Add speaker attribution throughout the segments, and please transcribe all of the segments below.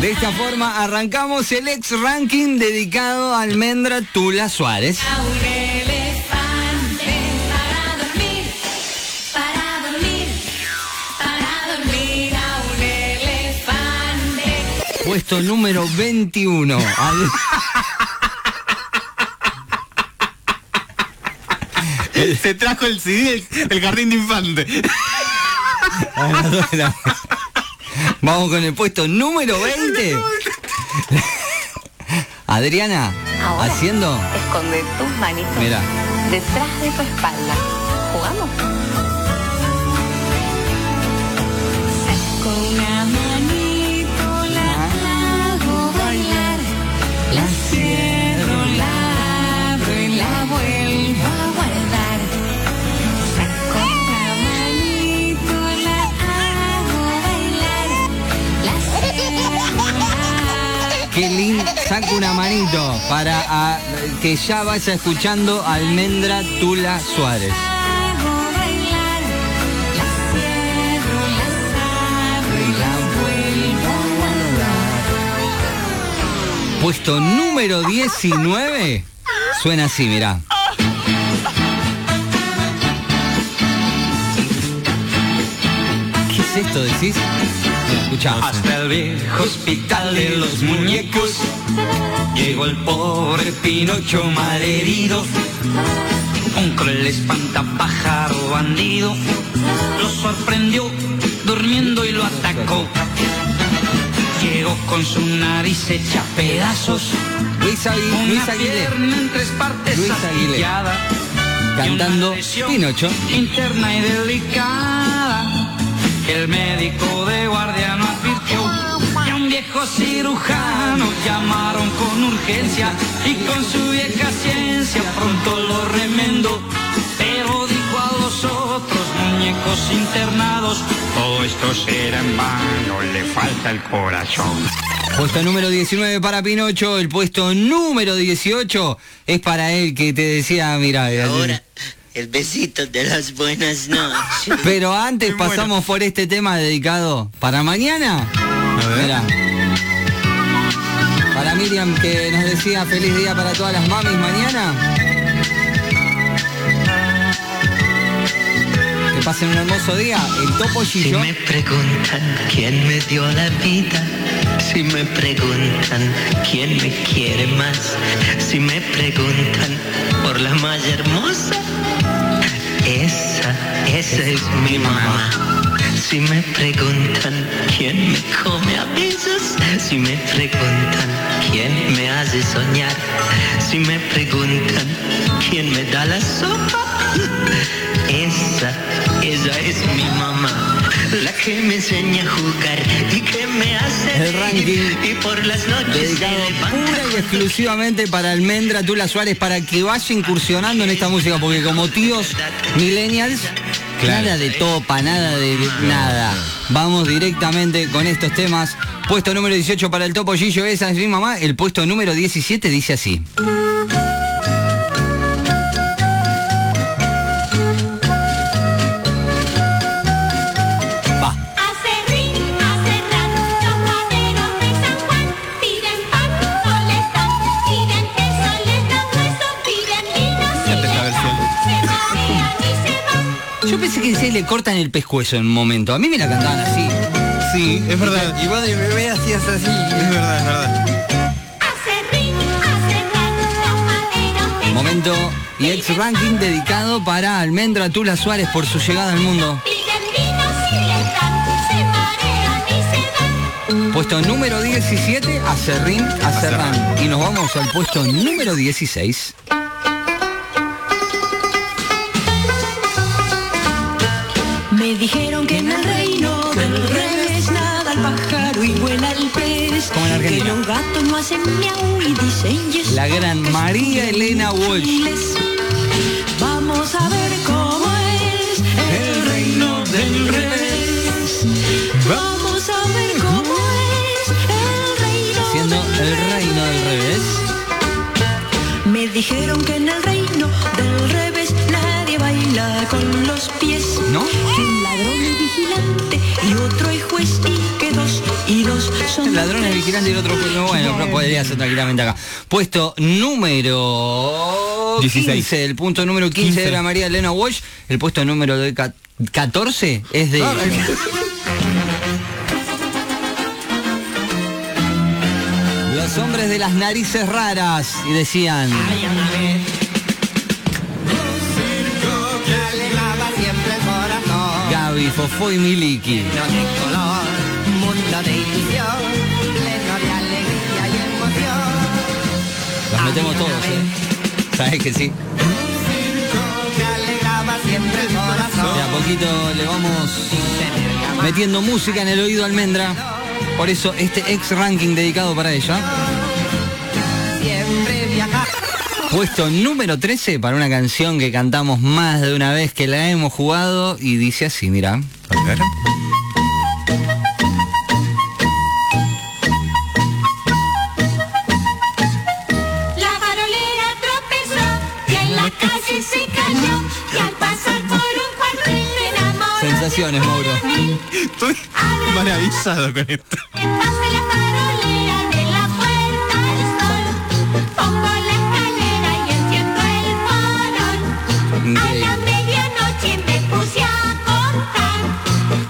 Speaker 1: De esta forma arrancamos el ex ranking dedicado a Almendra Tula Suárez. Puesto número 21. Al-
Speaker 2: Se trajo el CD del, jardín de infante.
Speaker 1: a las dos de la- Vamos con el puesto número 20. Adriana,
Speaker 3: Ahora.
Speaker 1: haciendo.
Speaker 3: Esconde tus manitos
Speaker 1: Mira.
Speaker 3: detrás de tu espalda. ¿Jugamos?
Speaker 4: Con una
Speaker 1: Saca una manito para ah, que ya vaya escuchando Almendra Tula Suárez. Puesto número 19. Suena así, mirá. ¿Qué es esto, decís?
Speaker 5: Hasta el viejo hospital de los muñecos. Llegó el pobre Pinocho malherido. Un cruel espantapájaro bandido. Lo sorprendió durmiendo y lo atacó. Llegó con su nariz hecha pedazos,
Speaker 1: Luis,
Speaker 5: una
Speaker 1: Luis Aguilé
Speaker 5: pierna en tres partes
Speaker 1: Luis cantando Pinocho.
Speaker 5: interna y delicada el médico de guardia no advirtió y a un viejo cirujano llamaron con urgencia y con su vieja ciencia pronto lo remendó pero dijo a los otros muñecos internados todo esto será en vano le falta el corazón
Speaker 1: Puesto número 19 para Pinocho. El puesto número 18 es para él que te decía, mira.
Speaker 6: Ahora, el besito de las buenas noches.
Speaker 1: Pero antes pasamos por este tema dedicado para mañana. Para Miriam que nos decía feliz día para todas las mamis mañana. Que pasen un hermoso día. El topo
Speaker 6: Si
Speaker 1: Gillo.
Speaker 6: me preguntan quién me dio la vida, si me preguntan quién me quiere más, si me preguntan por la más hermosa, esa, esa es mi mamá. Si me preguntan quién me come a besos, si me preguntan quién me hace soñar, si me preguntan quién me da la sopa, esa, esa es mi mamá, la que me enseña a jugar y que me hace
Speaker 1: El ranking
Speaker 6: y por las noches
Speaker 1: Dedicado pura y exclusivamente para Almendra Tula Suárez para que vaya incursionando en esta música porque como tíos millennials nada de topa, nada de nada. Vamos directamente con estos temas. Puesto número 18 para el Topo Gillo, esa es mi mamá. El puesto número 17 dice así. Cortan el pescuezo en un momento. A mí me la cantaban así.
Speaker 2: Sí, es verdad.
Speaker 1: Y vos de bebé hacías así.
Speaker 2: Es verdad, es verdad.
Speaker 1: Momento y ex ranking dedicado para Almendra Tula Suárez por su llegada al mundo. Puesto número 17, Acerrín, Acerrán. Y nos vamos al puesto número 16.
Speaker 7: Dijeron que en el reino del revés nada el pájaro y vuela el pez.
Speaker 1: Como en Argentina.
Speaker 7: Que los gatos no hacen miau y dicen yes.
Speaker 1: La gran María Elena Walsh.
Speaker 7: Vamos a ver cómo es el reino del revés. Vamos a ver cómo es el reino del
Speaker 1: el reino del revés.
Speaker 7: Me dijeron que en Y
Speaker 1: el otro bueno, pero podría ser tranquilamente acá. Puesto número
Speaker 2: 16.
Speaker 1: 15, el punto número 15,
Speaker 2: 15.
Speaker 1: de la María Elena Walsh, el puesto número de ca- 14 es de Los hombres de las narices raras y decían Gaby, Fofó y Miliki. Los metemos todos, ¿eh? Sabes que sí. De a poquito le vamos metiendo música en el oído almendra. Por eso este ex ranking dedicado para ella. Puesto número 13 para una canción que cantamos más de una vez que la hemos jugado y dice así, mira.
Speaker 2: A ver.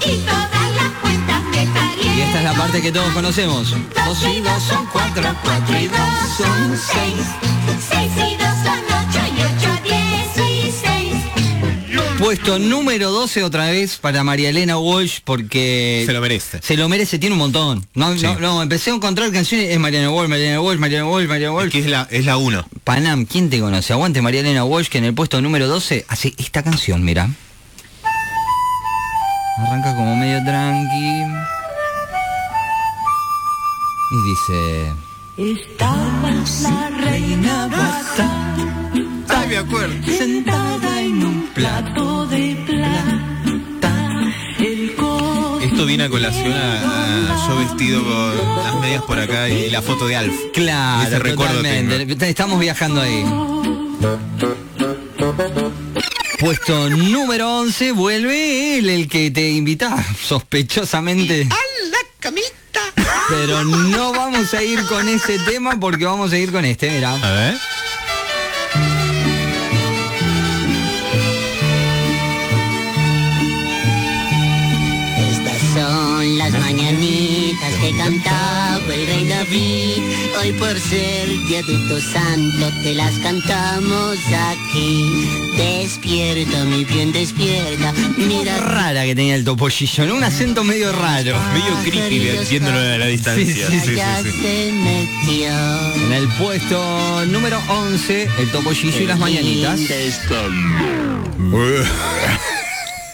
Speaker 5: Y todas las cuentas me salieron.
Speaker 1: Y esta es la parte que todos conocemos.
Speaker 5: Dos y dos son cuatro, cuatro y dos son seis. Seis y dos son
Speaker 1: Puesto número 12 otra vez para María Elena Walsh porque...
Speaker 2: Se lo merece.
Speaker 1: Se lo merece, tiene un montón. No,
Speaker 2: Sí.
Speaker 1: no, no, empecé a encontrar canciones, es Mariana Walsh, Mariana Walsh, Mariana Walsh, Mariana Walsh.
Speaker 2: Que es la, es la uno.
Speaker 1: Panam, ¿quién te conoce? Aguante María Elena Walsh que en el puesto número 12 hace esta canción, mira. Arranca como medio tranqui. Y dice...
Speaker 7: Estaba la reina Bata
Speaker 2: Ay, me acuerdo.
Speaker 7: sentada en un plato de plata. El
Speaker 2: Esto viene a colación a, a yo vestido con las medias por acá y la foto de Alf.
Speaker 1: Claro,
Speaker 2: Ese recuerdo
Speaker 1: totalmente. Estamos viajando ahí. Puesto número 11, vuelve él, el que te invita sospechosamente. ¡A la camita! Pero no vamos a ir con ese tema porque vamos a ir con este, mira.
Speaker 2: A ver.
Speaker 8: Estas son las mañanitas que cantaba el rey David. Hoy por ser día de tu santo te las cantamos aquí. Despierta, mi bien, despierta. Mira,
Speaker 1: Rara que tenía el topollillo, ¿no? Un acento medio raro.
Speaker 2: Medio creepy viéndolo a la distancia.
Speaker 1: Sí, sí,
Speaker 8: ya se metió.
Speaker 1: En el puesto número 11, el topollillo y las mañanitas.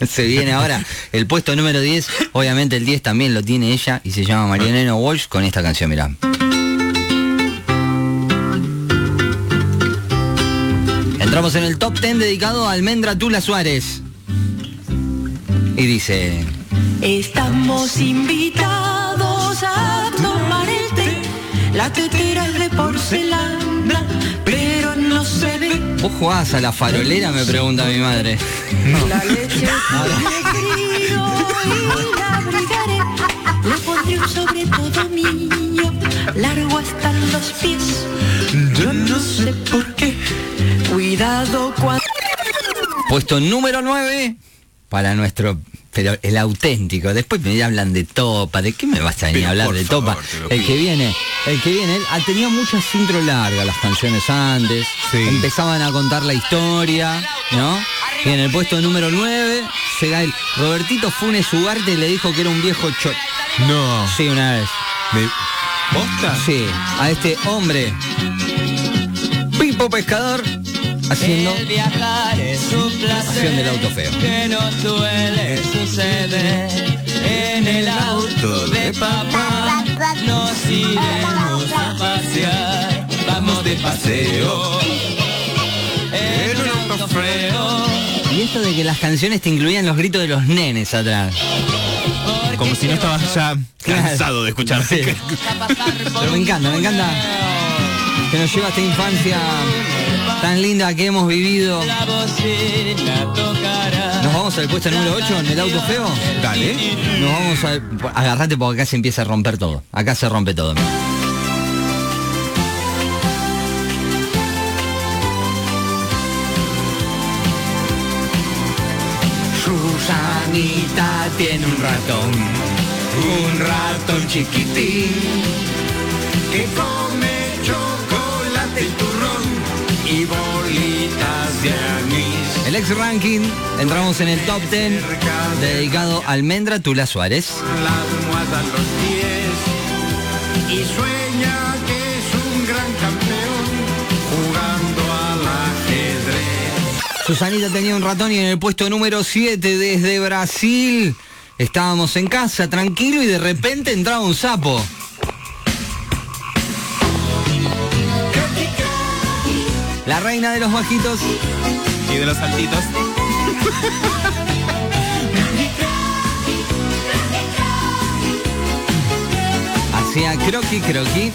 Speaker 1: Se viene ahora el puesto número 10. Obviamente el 10 también lo tiene ella y se llama Marianela Walsh con esta canción, mirá. Entramos en el top 10 dedicado a Almendra Tula Suárez. Y dice...
Speaker 7: Estamos invitados a tomar el té. La tetera
Speaker 1: ¿Vos jugás a la farolera? Me pregunta mi madre.
Speaker 7: La leche frío y la abrigaré. Pondré sobre todo mío, largo hasta los pies. Yo no sé por qué. Cuidado cuando.
Speaker 1: Puesto número 9 para nuestro, pero el auténtico. Después me hablan de Topa. ¿De qué me vas a venir a hablar de
Speaker 2: favor,
Speaker 1: Topa? El que viene, el que viene, él ha tenido muchas intro largas las canciones antes.
Speaker 2: Sí.
Speaker 1: Empezaban a contar la historia, ¿no? Y en el puesto número 9 llega él. Robertito Funes Ugarte le dijo que era un viejo cho...
Speaker 2: No.
Speaker 1: Sí, una vez.
Speaker 2: Me- ¿Posta?
Speaker 1: Sí, a este hombre. Pipo Pescador haciendo
Speaker 9: viajar es un
Speaker 1: Canción del auto feo.
Speaker 9: que no suele suceder. En el auto de papá nos iremos a pasear. Vamos de paseo en un auto feo.
Speaker 1: Y esto de que las canciones te incluían los gritos de los nenes atrás.
Speaker 2: Como si no estabas ya cansado de escuchar.
Speaker 1: Sí. Pero me encanta, me encanta. que nos lleva a esta infancia tan linda que hemos vivido. Nos vamos al puesto número 8 en el auto feo.
Speaker 2: Dale.
Speaker 1: Nos vamos a... Agarrate porque acá se empieza a romper todo. Acá se rompe todo. Susanita tiene un ratón, un ratón chiquitín que come chocolate y turrón y. El ex ranking, entramos en el top 10 dedicado a Almendra Tula Suárez.
Speaker 9: la almohada a los pies y sueña que es un gran campeón jugando al ajedrez.
Speaker 1: Susanita tenía un ratón y en el puesto número 7 desde Brasil. Estábamos en casa, tranquilo, y de repente entraba un sapo. La reina de los bajitos.
Speaker 2: Y de los saltitos.
Speaker 1: Hacía croqui croqui.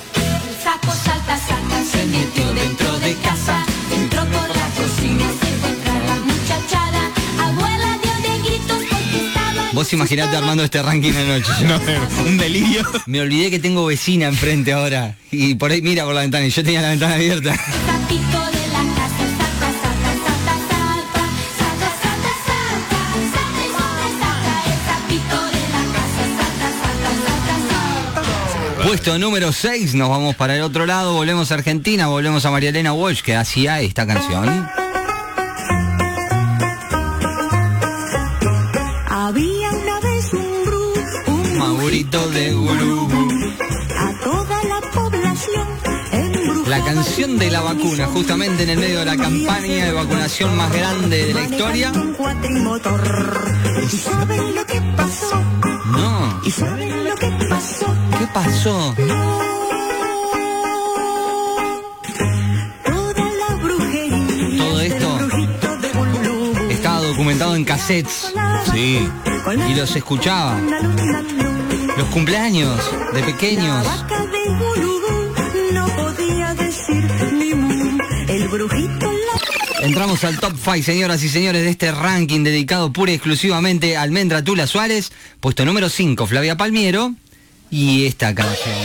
Speaker 5: Sapo salta, salta, se metió dentro de casa. Entró por la cocina, se encuentra la muchachada. Abuela dio de gritos porque estaba...
Speaker 1: Vos imaginate armando este ranking anoche.
Speaker 2: No, un delirio.
Speaker 1: Me olvidé que tengo vecina enfrente ahora. Y por ahí mira por la ventana y yo tenía la ventana abierta. Puesto número 6, nos vamos para el otro lado, volvemos a Argentina, volvemos a María Elena Walsh que hacía esta canción.
Speaker 7: Había una vez un brujo, un
Speaker 1: Maurito de Gurú.
Speaker 7: a toda la población
Speaker 1: La canción de la vacuna, justamente en el medio de la campaña de vacunación más grande de la historia.
Speaker 7: Un cuatrimotor. ¿Y saben lo que pasó?
Speaker 1: No,
Speaker 7: ¿Y saben lo que pasó?
Speaker 1: Todo esto estaba documentado en cassettes
Speaker 2: Sí.
Speaker 1: y los escuchaba. Los cumpleaños de pequeños. Entramos al top 5, señoras y señores, de este ranking dedicado pura y exclusivamente a Almendra Tula Suárez. Puesto número 5, Flavia Palmiero. Y esta canción.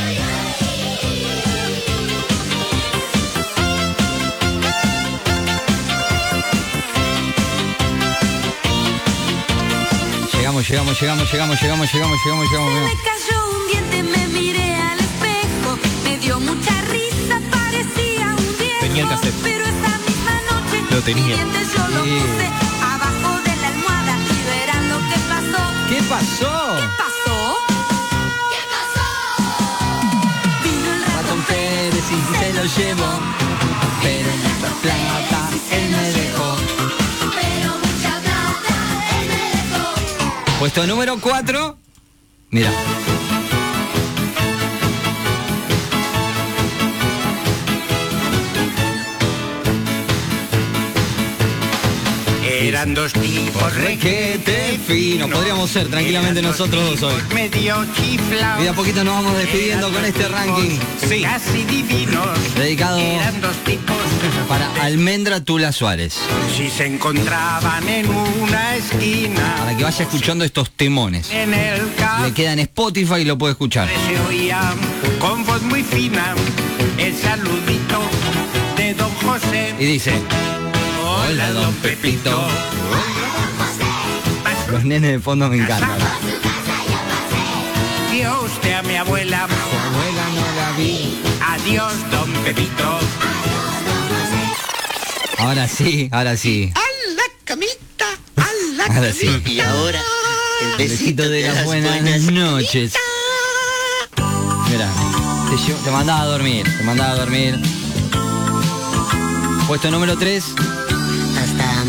Speaker 1: Llegamos, llegamos, llegamos, llegamos, llegamos, llegamos, llegamos, llegamos.
Speaker 5: Me cayó un diente, me miré al espejo. Me dio mucha risa, parecía un viejo.
Speaker 2: Tenía el cassette.
Speaker 5: Pero esa misma noche,
Speaker 2: Lo tenía.
Speaker 5: mi diente yo lo
Speaker 1: Sí.
Speaker 5: puse abajo de la almohada y verán lo que pasó.
Speaker 1: ¿Qué pasó?
Speaker 5: ¿Pasó?
Speaker 1: Llevó. Pero mucha plata él me dejó.
Speaker 5: pero mucha plata él me dejó.
Speaker 1: Puesto número 4. Mira.
Speaker 9: Eran dos tipos
Speaker 1: Requete fino. Podríamos ser tranquilamente nosotros dos hoy.
Speaker 9: medio chiflados.
Speaker 1: Y a poquito nos vamos despidiendo con este ranking
Speaker 2: Sí.
Speaker 9: Casi divinos.
Speaker 1: dedicado
Speaker 9: Eran dos tipos.
Speaker 1: para Almendra Tula Suárez.
Speaker 9: Si se encontraban en una esquina.
Speaker 1: Para que vaya escuchando estos temones.
Speaker 9: En el
Speaker 1: Le queda en Spotify y lo puede escuchar.
Speaker 9: se con voz muy fina el saludito de don José.
Speaker 1: Y dice,
Speaker 9: Hola, don Pepito.
Speaker 1: los nenes de fondo me encantan.
Speaker 9: Vio usted a mi abuela.
Speaker 1: Abuela no la vi.
Speaker 9: Adiós, don Pepito.
Speaker 1: Ahora sí, ahora sí.
Speaker 9: A la camita, a la
Speaker 1: Ahora sí.
Speaker 8: Y ahora, el
Speaker 1: Besito de las buenas noches. Mira, te, te mandaba a dormir, te mandaba a dormir. Puesto número 3,
Speaker 8: Hasta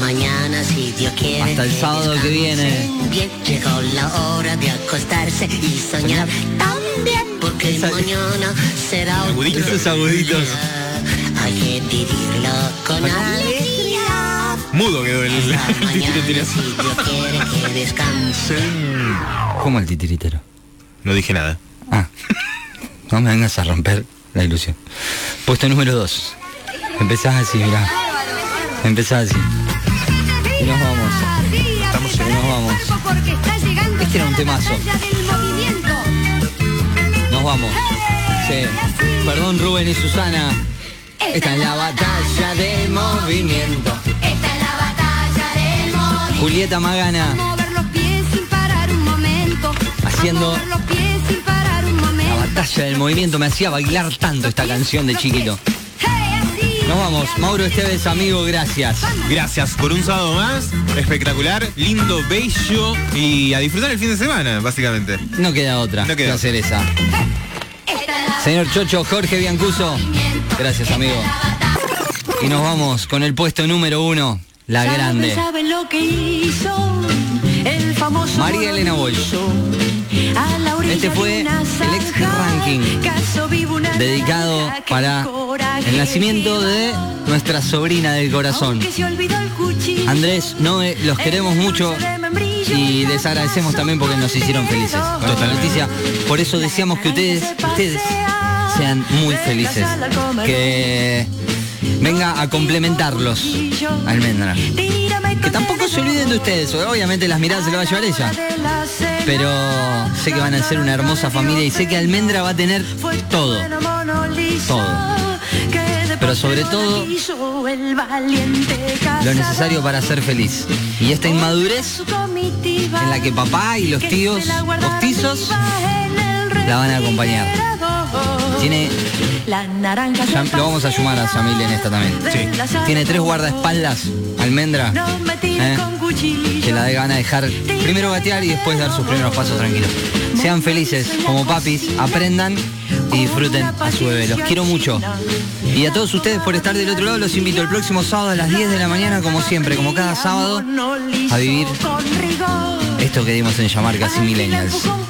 Speaker 8: mañana, si Dios quiere.
Speaker 1: Hasta el sábado que viene.
Speaker 8: Bien, llegó la hora de acostarse y soñar también, porque
Speaker 1: Esa-
Speaker 8: mañana será un
Speaker 2: Aguditos.
Speaker 1: esos aguditos.
Speaker 8: día. Hay que vivirlo con alegría.
Speaker 2: Mudo quedó el, el
Speaker 8: mañana,
Speaker 2: titiritero.
Speaker 8: si Dios quiere que descansen.
Speaker 1: ¿Cómo el titiritero?
Speaker 2: No dije nada.
Speaker 1: Ah, no me vengas a romper la ilusión. Puesto número 2. Empezás así, mirá. Empezás así. Y nos vamos.
Speaker 2: Estamos
Speaker 1: Y nos vamos. Este era un temazo. Nos vamos. Sí. Perdón Rubén y Susana. Esta es la batalla del movimiento.
Speaker 5: Esta es la batalla del movimiento.
Speaker 1: Julieta Magana
Speaker 5: Mover los pies sin parar un momento.
Speaker 1: Haciendo la batalla del movimiento. Me hacía bailar tanto esta canción de chiquito. Nos vamos. Mauro Esteves, amigo, gracias.
Speaker 2: Gracias por un sábado más. Espectacular, lindo, bello y a disfrutar el fin de semana, básicamente.
Speaker 1: No queda otra
Speaker 2: No queda
Speaker 1: que hacer esa. Señor Chocho, Jorge Biancuso. Gracias, amigo. Y nos vamos con el puesto número uno, la
Speaker 7: ¿Sabe,
Speaker 1: grande.
Speaker 7: sabe lo que hizo el famoso
Speaker 1: María Elena Bosch. Este fue el ex ranking dedicado para el nacimiento de nuestra sobrina del corazón. Andrés, Noé, los queremos mucho y les agradecemos también porque nos hicieron felices con esta noticia. Por eso deseamos que ustedes, ustedes sean muy felices. Que venga a complementarlos Almendra. Que tampoco se olviden de ustedes, obviamente las miradas se las va a llevar ella. Pero sé que van a ser una hermosa familia y sé que Almendra va a tener todo. Todo. Pero sobre todo lo necesario para ser feliz. Y esta inmadurez en la que papá y los tíos postizos la van a acompañar. Tiene,
Speaker 7: La naranja
Speaker 1: ya lo vamos a sumar a Yamil en esta también.
Speaker 7: Sí.
Speaker 1: Tiene tres guardaespaldas, Almendra, ¿eh? que la van a dejar primero gatear y después dar sus primeros pasos tranquilos. Sean felices como papis, aprendan y disfruten a su bebé. Los quiero mucho. Y a todos ustedes por estar del otro lado, los invito el próximo sábado a las 10 de la mañana, como siempre, como cada sábado, a vivir
Speaker 7: Con rigor.
Speaker 1: esto que dimos en llamar casi millennials. Nos